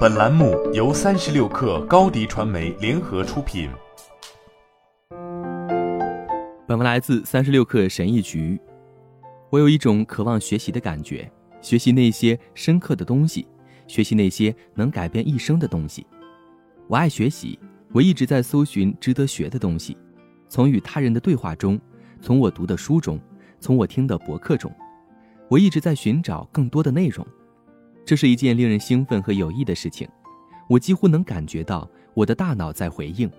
本栏目由三十六氪高低传媒联合出品。本文来自三十六氪神译局。我有一种渴望学习的感觉，学习那些深刻的东西，学习那些能改变一生的东西。我爱学习，我一直在搜寻值得学的东西，从与他人的对话中，从我读的书中，从我听的博客中，我一直在寻找更多的内容。这是一件令人兴奋和有益的事情，我几乎能感觉到我的大脑在回应。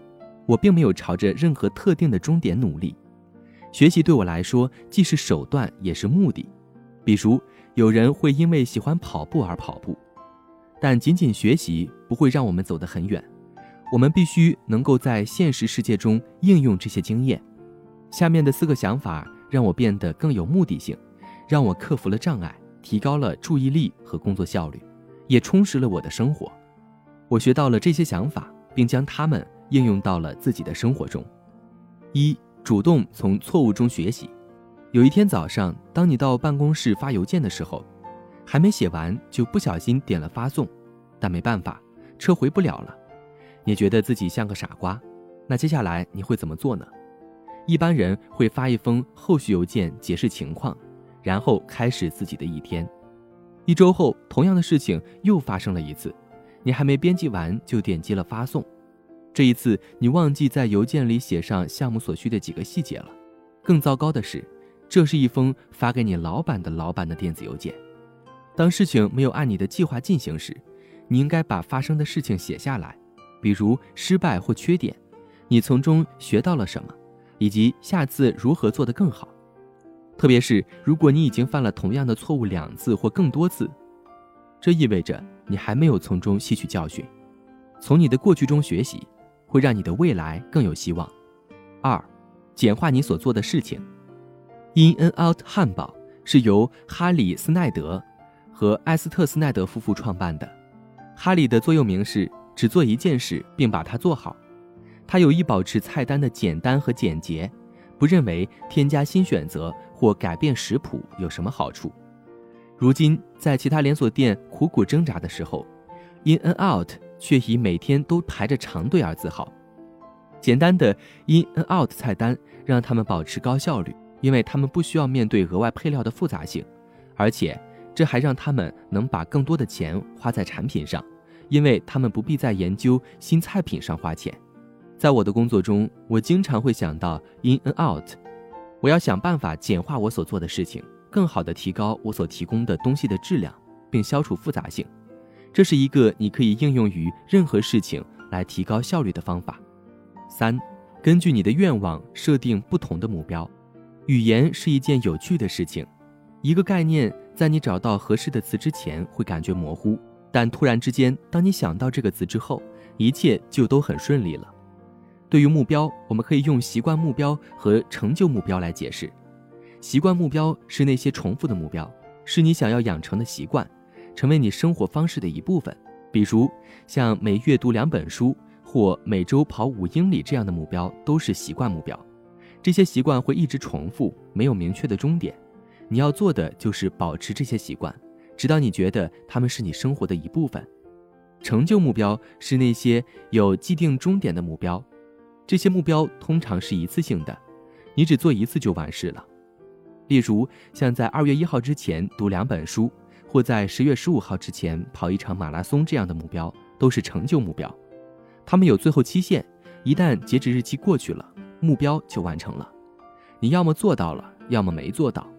我并没有朝着任何特定的终点努力。学习对我来说既是手段也是目的。比如，有人会因为喜欢跑步而跑步，但仅仅学习不会让我们走得很远。我们必须能够在现实世界中应用这些经验。下面的四个想法让我变得更有目的性，让我克服了障碍。提高了注意力和工作效率，也充实了我的生活。我学到了这些想法，并将它们应用到了自己的生活中。一、主动从错误中学习。有一天早上，当你到办公室发邮件的时候，还没写完就不小心点了发送，但没办法，撤回不了了。你觉得自己像个傻瓜，那接下来你会怎么做呢？一般人会发一封后续邮件解释情况。然后开始自己的一天。一周后，同样的事情又发生了一次，你还没编辑完就点击了发送。这一次，你忘记在邮件里写上项目所需的几个细节了。更糟糕的是，这是一封发给你老板的老板的电子邮件。当事情没有按你的计划进行时，你应该把发生的事情写下来，比如失败或缺点，你从中学到了什么，以及下次如何做得更好。特别是如果你已经犯了同样的错误两次或更多次，这意味着你还没有从中吸取教训。从你的过去中学习，会让你的未来更有希望。二，简化你所做的事情。In and Out 汉堡是由哈里斯奈德和艾斯特斯奈德夫妇创办的。哈里的座右铭是只做一件事并把它做好。他有意保持菜单的简单和简洁。不认为添加新选择或改变食谱有什么好处。如今，在其他连锁店苦苦挣扎的时候，In and Out 却以每天都排着长队而自豪。简单的 In and Out 菜单让他们保持高效率，因为他们不需要面对额外配料的复杂性，而且这还让他们能把更多的钱花在产品上，因为他们不必在研究新菜品上花钱。在我的工作中，我经常会想到 in and out。我要想办法简化我所做的事情，更好地提高我所提供的东西的质量，并消除复杂性。这是一个你可以应用于任何事情来提高效率的方法。三，根据你的愿望设定不同的目标。语言是一件有趣的事情。一个概念在你找到合适的词之前会感觉模糊，但突然之间，当你想到这个词之后，一切就都很顺利了。对于目标，我们可以用习惯目标和成就目标来解释。习惯目标是那些重复的目标，是你想要养成的习惯，成为你生活方式的一部分。比如，像每月读两本书或每周跑五英里这样的目标，都是习惯目标。这些习惯会一直重复，没有明确的终点。你要做的就是保持这些习惯，直到你觉得它们是你生活的一部分。成就目标是那些有既定终点的目标。这些目标通常是一次性的，你只做一次就完事了。例如，像在二月一号之前读两本书，或在十月十五号之前跑一场马拉松这样的目标，都是成就目标。他们有最后期限，一旦截止日期过去了，目标就完成了。你要么做到了，要么没做到。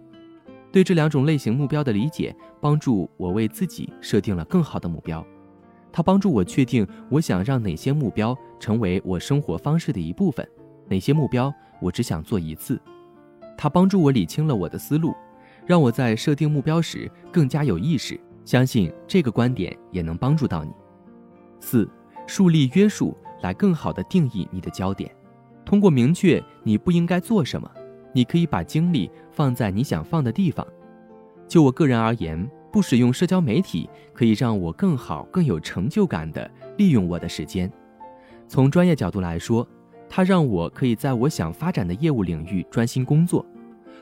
对这两种类型目标的理解，帮助我为自己设定了更好的目标。它帮助我确定我想让哪些目标成为我生活方式的一部分，哪些目标我只想做一次。它帮助我理清了我的思路，让我在设定目标时更加有意识。相信这个观点也能帮助到你。四，树立约束来更好地定义你的焦点。通过明确你不应该做什么，你可以把精力放在你想放的地方。就我个人而言。不使用社交媒体可以让我更好、更有成就感地利用我的时间。从专业角度来说，它让我可以在我想发展的业务领域专心工作。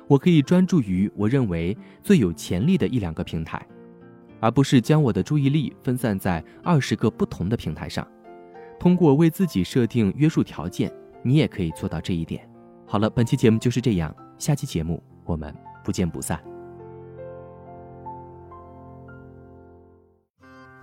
我可以专注于我认为最有潜力的一两个平台。而不是将我的注意力分散在二十个不同的平台上。通过为自己设定约束条件，你也可以做到这一点。好了，本期节目就是这样，下期节目我们不见不散。